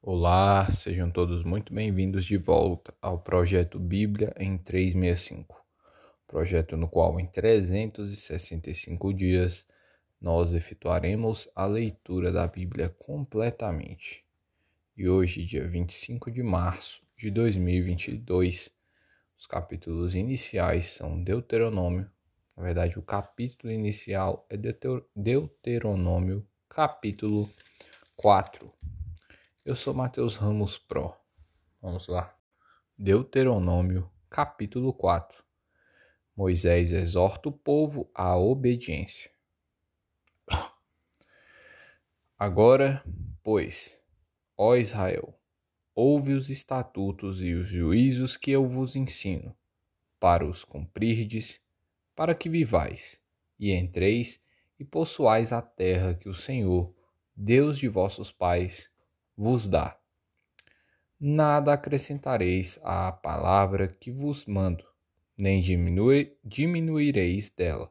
Olá, sejam todos muito bem-vindos de volta ao projeto Bíblia em 365, projeto no qual em 365 dias nós efetuaremos a leitura da Bíblia completamente. E hoje, dia 25 de março de 2022, os capítulos iniciais são Deuteronômio, na verdade, o capítulo inicial é Deuteronômio, capítulo 4 eu sou Mateus Ramos Pro. Vamos lá. Deuteronômio, capítulo 4. Moisés exorta o povo à obediência. Agora, pois, ó Israel, ouve os estatutos e os juízos que eu vos ensino, para os cumprirdes, para que vivais, e entreis e possuais a terra que o Senhor, Deus de vossos pais, vos dá. Nada acrescentareis à palavra que vos mando, nem diminui, diminuireis dela,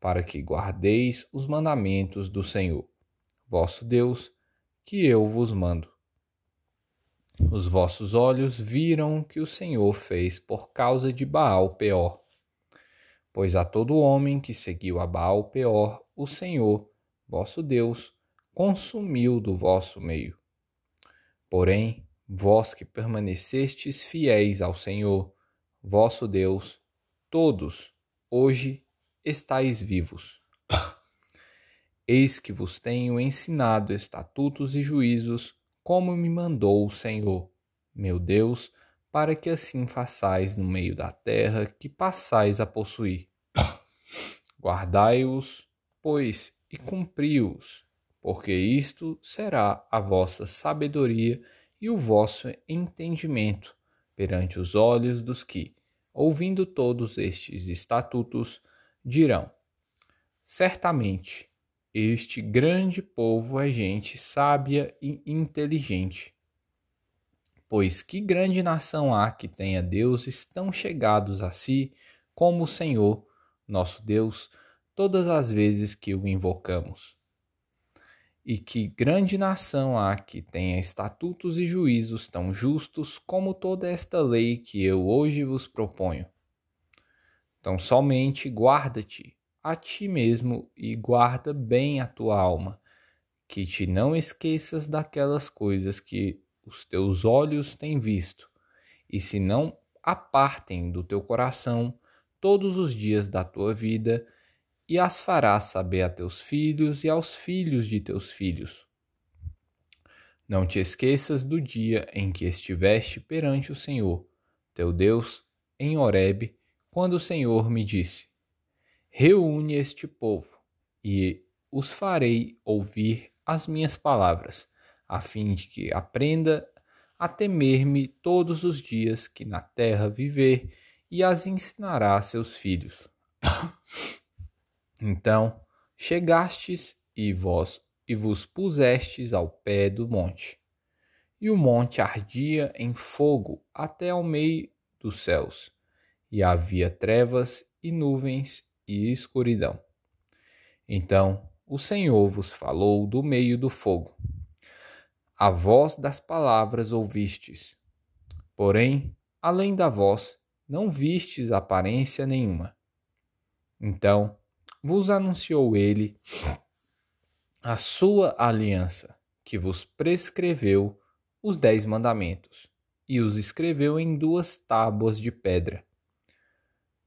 para que guardeis os mandamentos do Senhor, vosso Deus, que eu vos mando. Os vossos olhos viram que o Senhor fez por causa de Baal Peor. Pois a todo homem que seguiu a Baal Peor, o Senhor, vosso Deus, consumiu do vosso meio. Porém, vós que permanecestes fiéis ao Senhor, vosso Deus, todos, hoje estáis vivos. Eis que vos tenho ensinado estatutos e juízos, como me mandou o Senhor, meu Deus, para que assim façais no meio da terra que passais a possuir. Guardai-os, pois, e cumpri-os, porque isto será a vossa sabedoria e o vosso entendimento perante os olhos dos que, ouvindo todos estes estatutos, dirão: Certamente, este grande povo é gente sábia e inteligente. Pois que grande nação há que tenha deuses tão chegados a si como o Senhor, nosso Deus, todas as vezes que o invocamos? E que grande nação há que tenha estatutos e juízos tão justos como toda esta lei que eu hoje vos proponho. Então, somente guarda-te a ti mesmo e guarda bem a tua alma, que te não esqueças daquelas coisas que os teus olhos têm visto, e se não apartem do teu coração todos os dias da tua vida, e as farás saber a teus filhos e aos filhos de teus filhos. Não te esqueças do dia em que estiveste perante o Senhor, teu Deus, em Horebe, quando o Senhor me disse: Reúne este povo, e os farei ouvir as minhas palavras, a fim de que aprenda a temer-me todos os dias que na terra viver, e as ensinará a seus filhos. Então chegastes e vós e vos pusestes ao pé do monte. E o monte ardia em fogo até ao meio dos céus, e havia trevas e nuvens e escuridão. Então o Senhor vos falou do meio do fogo. A voz das palavras ouvistes, porém, além da voz, não vistes aparência nenhuma. Então vos anunciou ele a sua aliança, que vos prescreveu os dez mandamentos, e os escreveu em duas tábuas de pedra.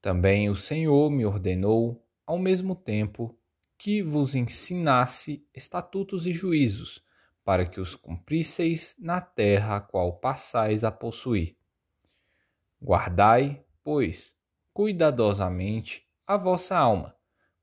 Também o Senhor me ordenou, ao mesmo tempo, que vos ensinasse estatutos e juízos, para que os cumprisseis na terra a qual passais a possuir. Guardai, pois, cuidadosamente a vossa alma,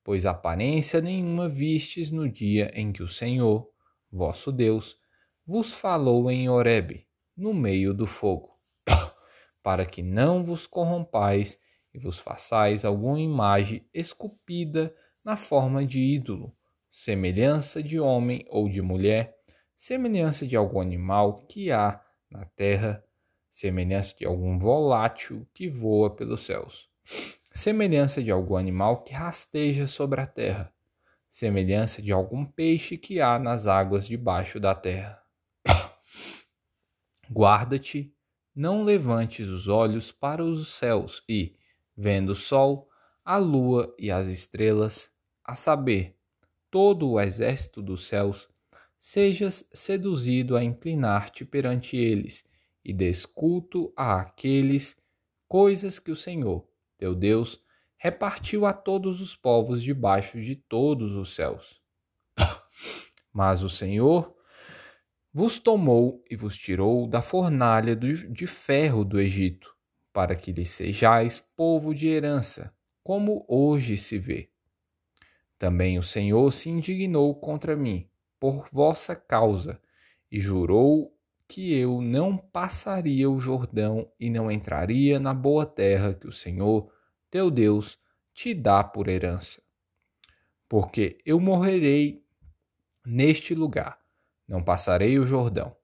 pois aparência nenhuma vistes no dia em que o Senhor, vosso Deus, vos falou em Horebe, no meio do fogo, para que não vos corrompais e vos façais alguma imagem esculpida na forma de ídolo, semelhança de homem ou de mulher, semelhança de algum animal que há na terra, semelhança de algum volátil que voa pelos céus semelhança de algum animal que rasteja sobre a terra, semelhança de algum peixe que há nas águas debaixo da terra. Guarda-te, não levantes os olhos para os céus e, vendo o sol, a lua e as estrelas, a saber, todo o exército dos céus, sejas seduzido a inclinar-te perante eles e desculto a aqueles coisas que o Senhor, teu Deus, repartiu a todos os povos debaixo de todos os céus. Mas o Senhor vos tomou e vos tirou da fornalha de ferro do Egito, para que lhe sejais povo de herança, como hoje se vê. Também o Senhor se indignou contra mim, por vossa causa, e jurou que eu não passaria o Jordão e não entraria na boa terra que o Senhor, teu Deus, te dá por herança. Porque eu morrerei neste lugar, não passarei o Jordão.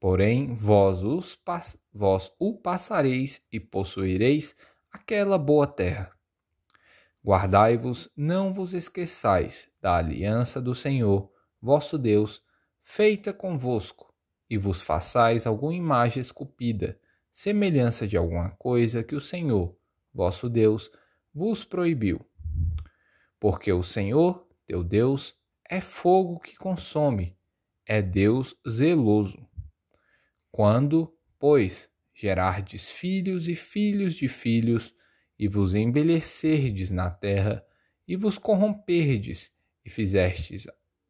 Porém, vós, os, vós o passareis e possuireis aquela boa terra. Guardai-vos, não vos esqueçais da aliança do Senhor, vosso Deus, feita convosco e vos façais alguma imagem esculpida, semelhança de alguma coisa que o Senhor, vosso Deus, vos proibiu. Porque o Senhor, teu Deus, é fogo que consome, é Deus zeloso. Quando, pois, gerardes filhos e filhos de filhos, e vos envelhecerdes na terra, e vos corromperdes, e fizerdes,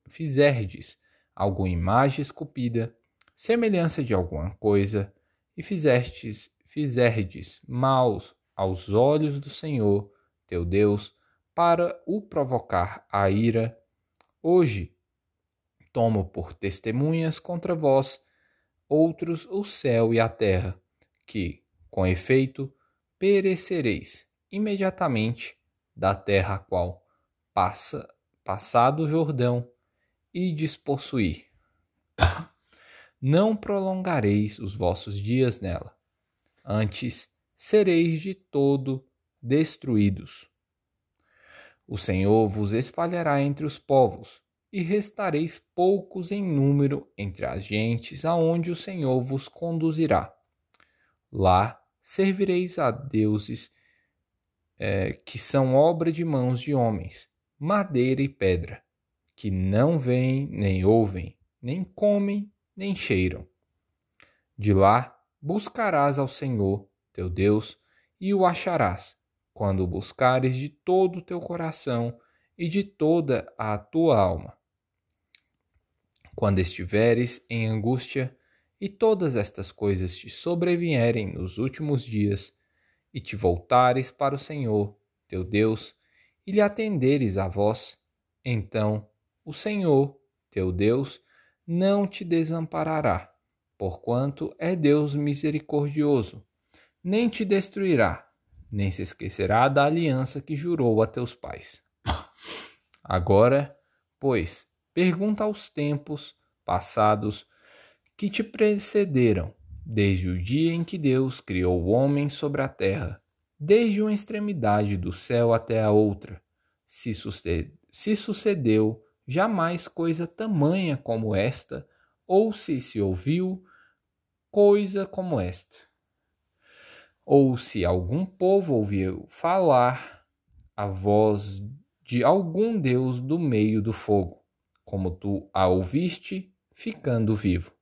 fizerdes alguma imagem esculpida, semelhança de alguma coisa, e fizestes, fizerdes maus aos olhos do Senhor, teu Deus, para o provocar a ira, hoje tomo por testemunhas contra vós outros o céu e a terra, que, com efeito, perecereis imediatamente da terra a qual passa passado o Jordão e despossuir não prolongareis os vossos dias nela. Antes sereis de todo destruídos. O Senhor vos espalhará entre os povos, e restareis poucos em número entre as gentes aonde o Senhor vos conduzirá. Lá servireis a deuses é, que são obra de mãos de homens, madeira e pedra, que não veem, nem ouvem, nem comem, nem cheiram. De lá buscarás ao Senhor, teu Deus, e o acharás, quando o buscares de todo o teu coração e de toda a tua alma. Quando estiveres em angústia e todas estas coisas te sobrevierem nos últimos dias, e te voltares para o Senhor, teu Deus, e lhe atenderes a voz, então o Senhor, teu Deus, não te desamparará, porquanto é Deus misericordioso, nem te destruirá, nem se esquecerá da aliança que jurou a teus pais. Agora, pois, pergunta aos tempos passados que te precederam, desde o dia em que Deus criou o homem sobre a terra, desde uma extremidade do céu até a outra, se, sucedeu jamais coisa tamanha como esta, ou se se ouviu coisa como esta. Ou se algum povo ouviu falar a voz de algum Deus do meio do fogo, como tu a ouviste, ficando vivo.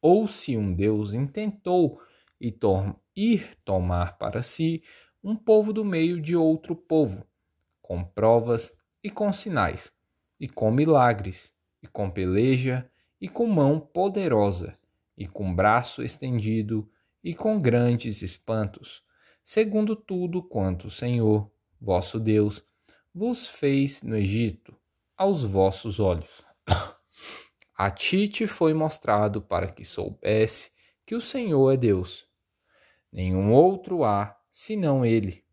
Ou se um Deus intentou ir tomar para si um povo do meio de outro povo, com provas e com sinais, e com milagres, e com peleja, e com mão poderosa, e com braço estendido, e com grandes espantos, segundo tudo quanto o Senhor, vosso Deus, vos fez no Egito, aos vossos olhos. A ti te foi mostrado para que soubesse que o Senhor é Deus. Nenhum outro há senão Ele.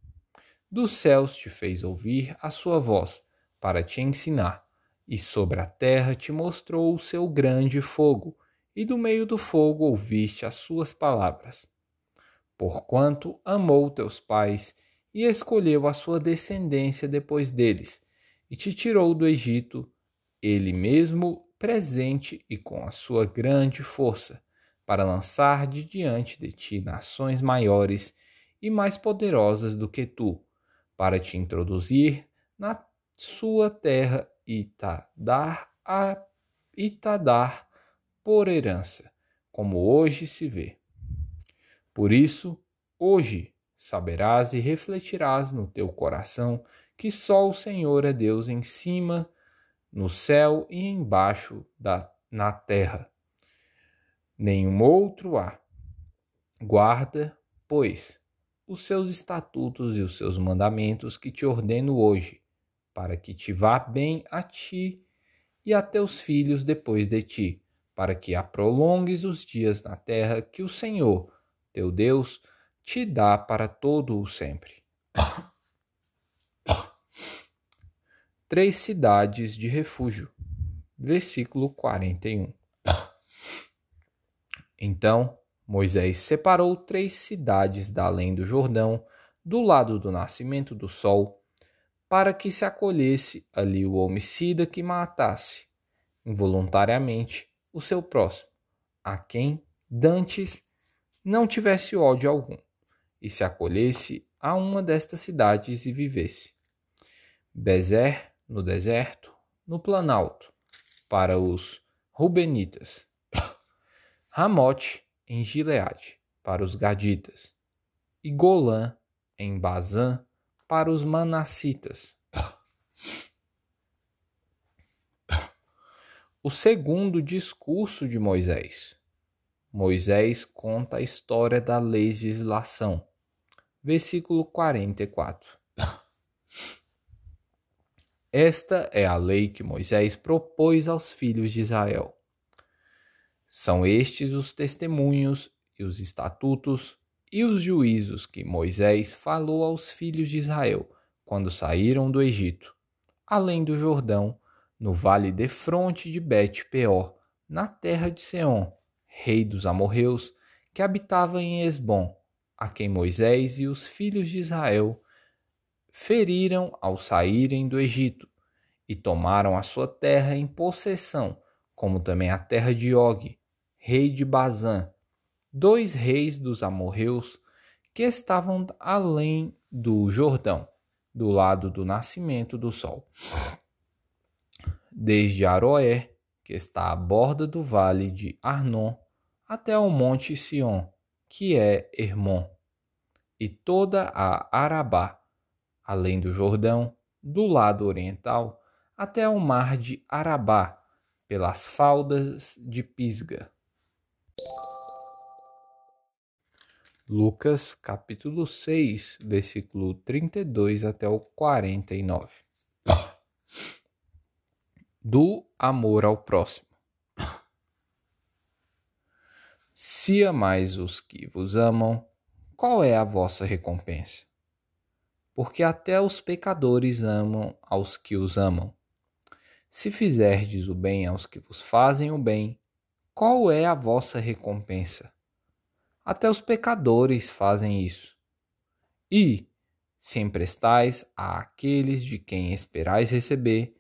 Dos céus te fez ouvir a sua voz para te ensinar e sobre a terra te mostrou o seu grande fogo, e do meio do fogo ouviste as suas palavras. Porquanto amou teus pais e escolheu a sua descendência depois deles, e te tirou do Egito, ele mesmo presente e com a sua grande força, para lançar de diante de ti nações maiores e mais poderosas do que tu, para te introduzir na sua terra e te dar a e te dar por herança, como hoje se vê. Por isso, hoje saberás e refletirás no teu coração que só o Senhor é Deus em cima, no céu e embaixo da, na terra nenhum outro há. Guarda, pois, os seus estatutos e os seus mandamentos que te ordeno hoje, para que te vá bem a ti e a teus filhos depois de ti, para que prolongues os dias na terra que o Senhor, teu Deus, te dá para todo o sempre. Três cidades de refúgio. Versículo 41. Então Moisés separou três cidades da além do Jordão, do lado do nascimento do sol, para que se acolhesse ali o homicida que matasse, involuntariamente, o seu próximo, a quem, dantes, não tivesse ódio algum, e se acolhesse a uma destas cidades e vivesse. Bezer, no deserto, no planalto, para os Rubenitas, Ramote em Gileade, para os Gaditas, e Golã em Bazã, para os Manassitas. O segundo discurso de Moisés. Moisés conta a história da legislação. Versículo 44. Esta é a lei que Moisés propôs aos filhos de Israel são estes os testemunhos e os estatutos e os juízos que Moisés falou aos filhos de Israel quando saíram do Egito, além do Jordão, no vale de fronte de Bet-peor, na terra de Seom, rei dos amorreus, que habitava em Esbom, a quem Moisés e os filhos de Israel feriram ao saírem do Egito, e tomaram a sua terra em possessão, como também a terra de Og, rei de Bazã, dois reis dos amorreus que estavam além do Jordão, do lado do nascimento do sol. Desde Aroé, que está à borda do vale de Arnon, até o monte Sion, que é Hermon, e toda a Arabá, além do Jordão, do lado oriental, até o mar de Arabá, pelas faldas de Pisga. Lucas capítulo 6, versículo 32 até o 49. Do amor ao próximo. Se amais os que vos amam, qual é a vossa recompensa? Porque até os pecadores amam aos que os amam. Se fizerdes o bem aos que vos fazem o bem, qual é a vossa recompensa? Até os pecadores fazem isso. E, se emprestais àqueles de quem esperais receber,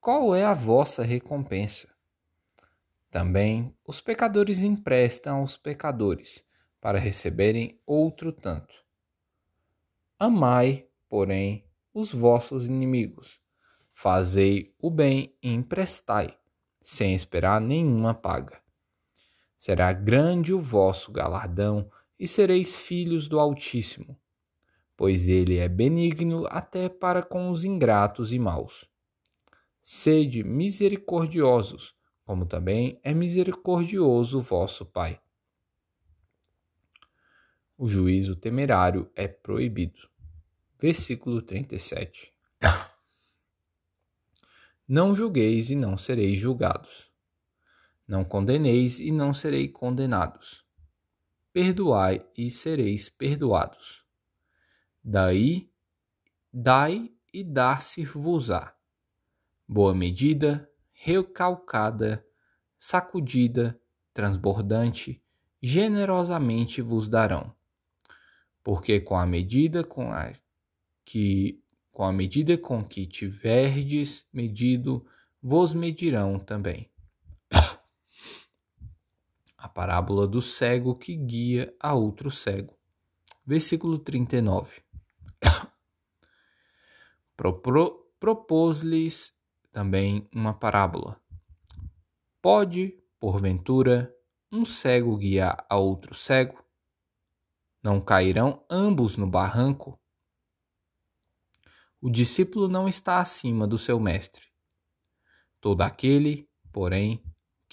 qual é a vossa recompensa? Também os pecadores emprestam aos pecadores, para receberem outro tanto. Amai, porém, os vossos inimigos. Fazei o bem e emprestai, sem esperar nenhuma paga será grande o vosso galardão e sereis filhos do Altíssimo, pois ele é benigno até para com os ingratos e maus. Sede misericordiosos, como também é misericordioso o vosso Pai. O juízo temerário é proibido. Versículo 37. Não julgueis e não sereis julgados não condeneis e não serei condenados. Perdoai e sereis perdoados. Daí, dai e dar-se-vos-á. Boa medida, recalcada, sacudida, transbordante, generosamente vos darão. Porque com a medida com a que com a medida com que tiverdes medido, vos medirão também. A parábola do cego que guia a outro cego. Versículo 39. Propôs-lhes também uma parábola. Pode, porventura, um cego guiar a outro cego? Não cairão ambos no barranco? O discípulo não está acima do seu mestre. Todo aquele, porém,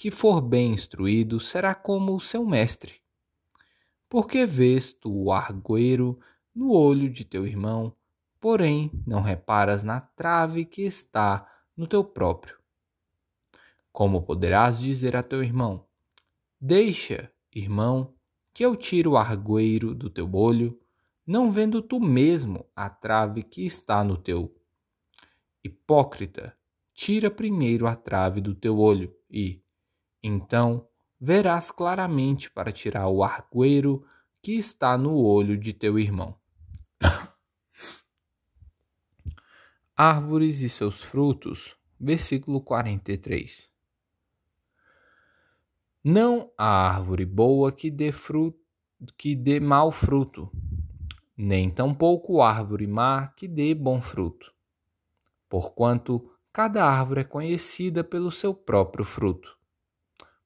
que for bem instruído será como o seu mestre. Porque vês tu o argueiro no olho de teu irmão, porém não reparas na trave que está no teu próprio? Como poderás dizer a teu irmão: Deixa, irmão, que eu tiro o argueiro do teu olho, não vendo tu mesmo a trave que está no teu. Hipócrita, tira primeiro a trave do teu olho, e, então, verás claramente para tirar o argueiro que está no olho de teu irmão. Árvores e seus frutos, versículo 43. Não há árvore boa que dê fruto que dê mau fruto, nem tampouco árvore má que dê bom fruto. Porquanto cada árvore é conhecida pelo seu próprio fruto.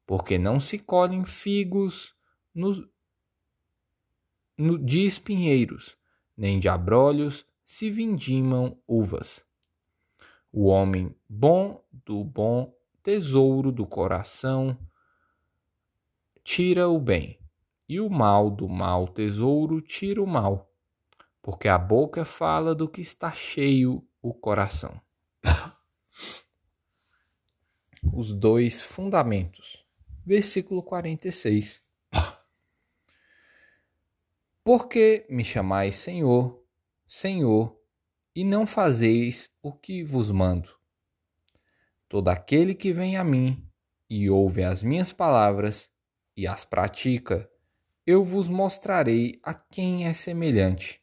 Porque não se colhem figos no, no, de espinheiros, nem de abrolhos se vindimam uvas. O homem bom do bom tesouro do coração tira o bem, e o mal do mau tesouro tira o mal, porque a boca fala do que está cheio o coração. Os dois fundamentos. Versículo 46. Porque me chamais Senhor, Senhor, e não fazeis o que vos mando? Todo aquele que vem a mim e ouve as minhas palavras e as pratica, eu vos mostrarei a quem é semelhante.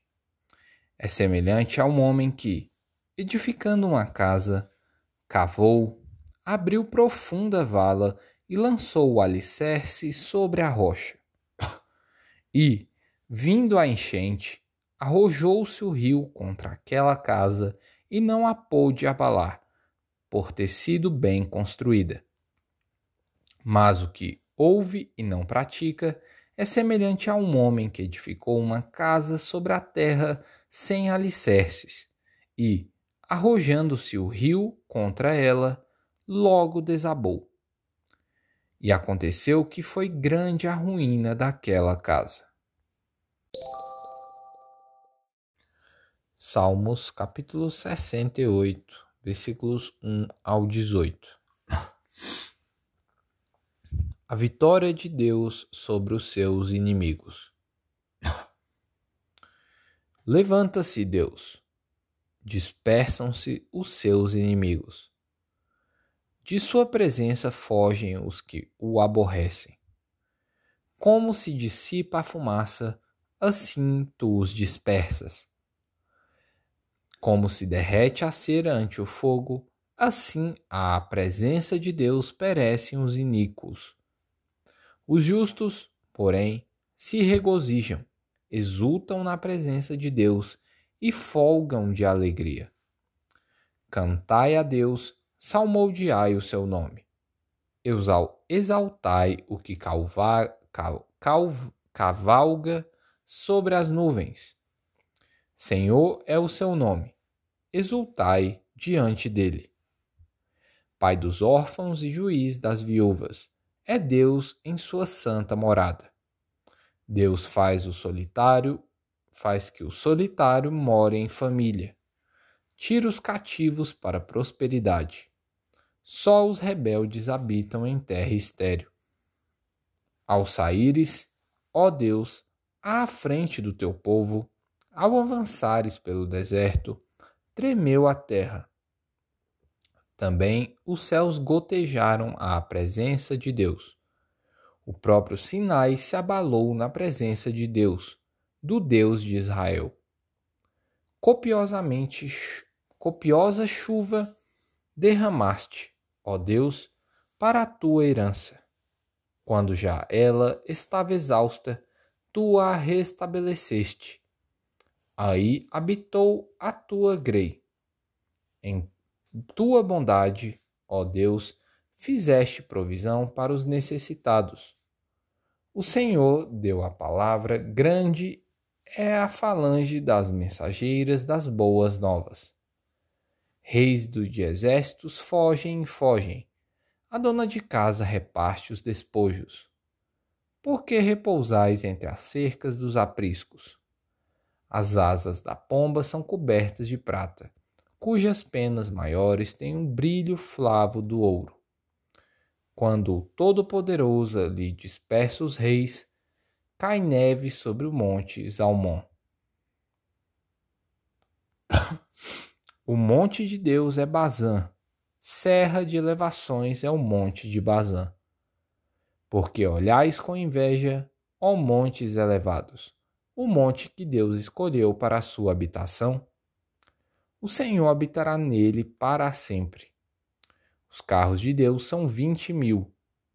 É semelhante a um homem que, edificando uma casa, cavou, abriu profunda vala e lançou o alicerce sobre a rocha. E, vindo a enchente, arrojou-se o rio contra aquela casa e não a pôde abalar, por ter sido bem construída. Mas o que ouve e não pratica, é semelhante a um homem que edificou uma casa sobre a terra sem alicerces, e, arrojando-se o rio contra ela, logo desabou. E aconteceu que foi grande a ruína daquela casa. Salmos capítulo 68, versículos 1 ao 18 a vitória de Deus sobre os seus inimigos. Levanta-se, Deus, dispersam-se os seus inimigos. De sua presença fogem os que o aborrecem. Como se dissipa a fumaça, assim tu os dispersas. Como se derrete a cera ante o fogo, assim à presença de Deus perecem os iníquos. Os justos, porém, se regozijam, exultam na presença de Deus e folgam de alegria. Cantai a Deus, salmodiai o seu nome. Exaltai o que calva, cal, cal, cavalga sobre as nuvens. Senhor é o seu nome, exultai diante dele. Pai dos órfãos e juiz das viúvas, é Deus em sua santa morada. Deus faz o solitário, faz que o solitário more em família. Tira os cativos para a prosperidade. Só os rebeldes habitam em terra estéril. Ao saíres, ó Deus, à frente do teu povo, ao avançares pelo deserto, tremeu a terra também os céus gotejaram à presença de Deus. O próprio Sinai se abalou na presença de Deus, do Deus de Israel. Copiosamente, copiosa chuva derramaste, ó Deus, para a tua herança. Quando já ela estava exausta, tu a restabeleceste. Aí habitou a tua grei. Em tua bondade, ó Deus, fizeste provisão para os necessitados. O Senhor deu a palavra, grande é a falange das mensageiras das boas novas. Reis de exércitos fogem e fogem. A dona de casa reparte os despojos. Por que repousais entre as cercas dos apriscos? As asas da pomba são cobertas de prata, cujas penas maiores têm um brilho flavo do ouro. Quando o Todo-Poderoso lhe dispersa os reis, cai neve sobre o monte Zalmon. O monte de Deus é Bazã, serra de elevações é o monte de Bazã. Porque olhais com inveja, ó montes elevados, o monte que Deus escolheu para a sua habitação? O Senhor habitará nele para sempre. Os carros de Deus são vinte mil.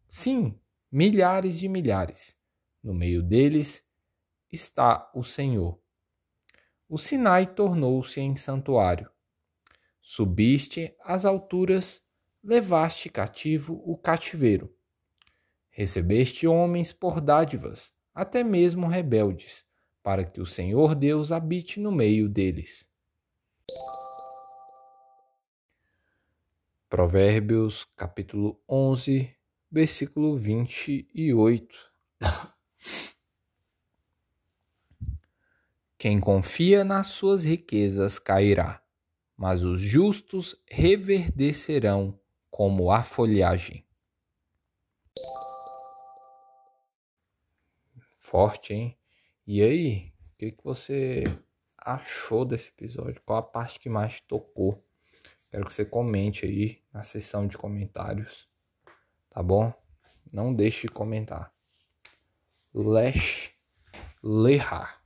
Sim, milhares de milhares. No meio deles está o Senhor. O Sinai tornou-se em santuário. Subiste às alturas, levaste cativo o cativeiro. Recebeste homens por dádivas, até mesmo rebeldes, para que o Senhor Deus habite no meio deles. Provérbios capítulo 11, versículo 28. Quem confia nas suas riquezas cairá, mas os justos reverdecerão como a folhagem. Forte, hein? E aí, o que, que você achou desse episódio? Qual a parte que mais tocou? Quero que você comente aí na seção de comentários, tá bom? Não deixe de comentar. Lesh Lehar.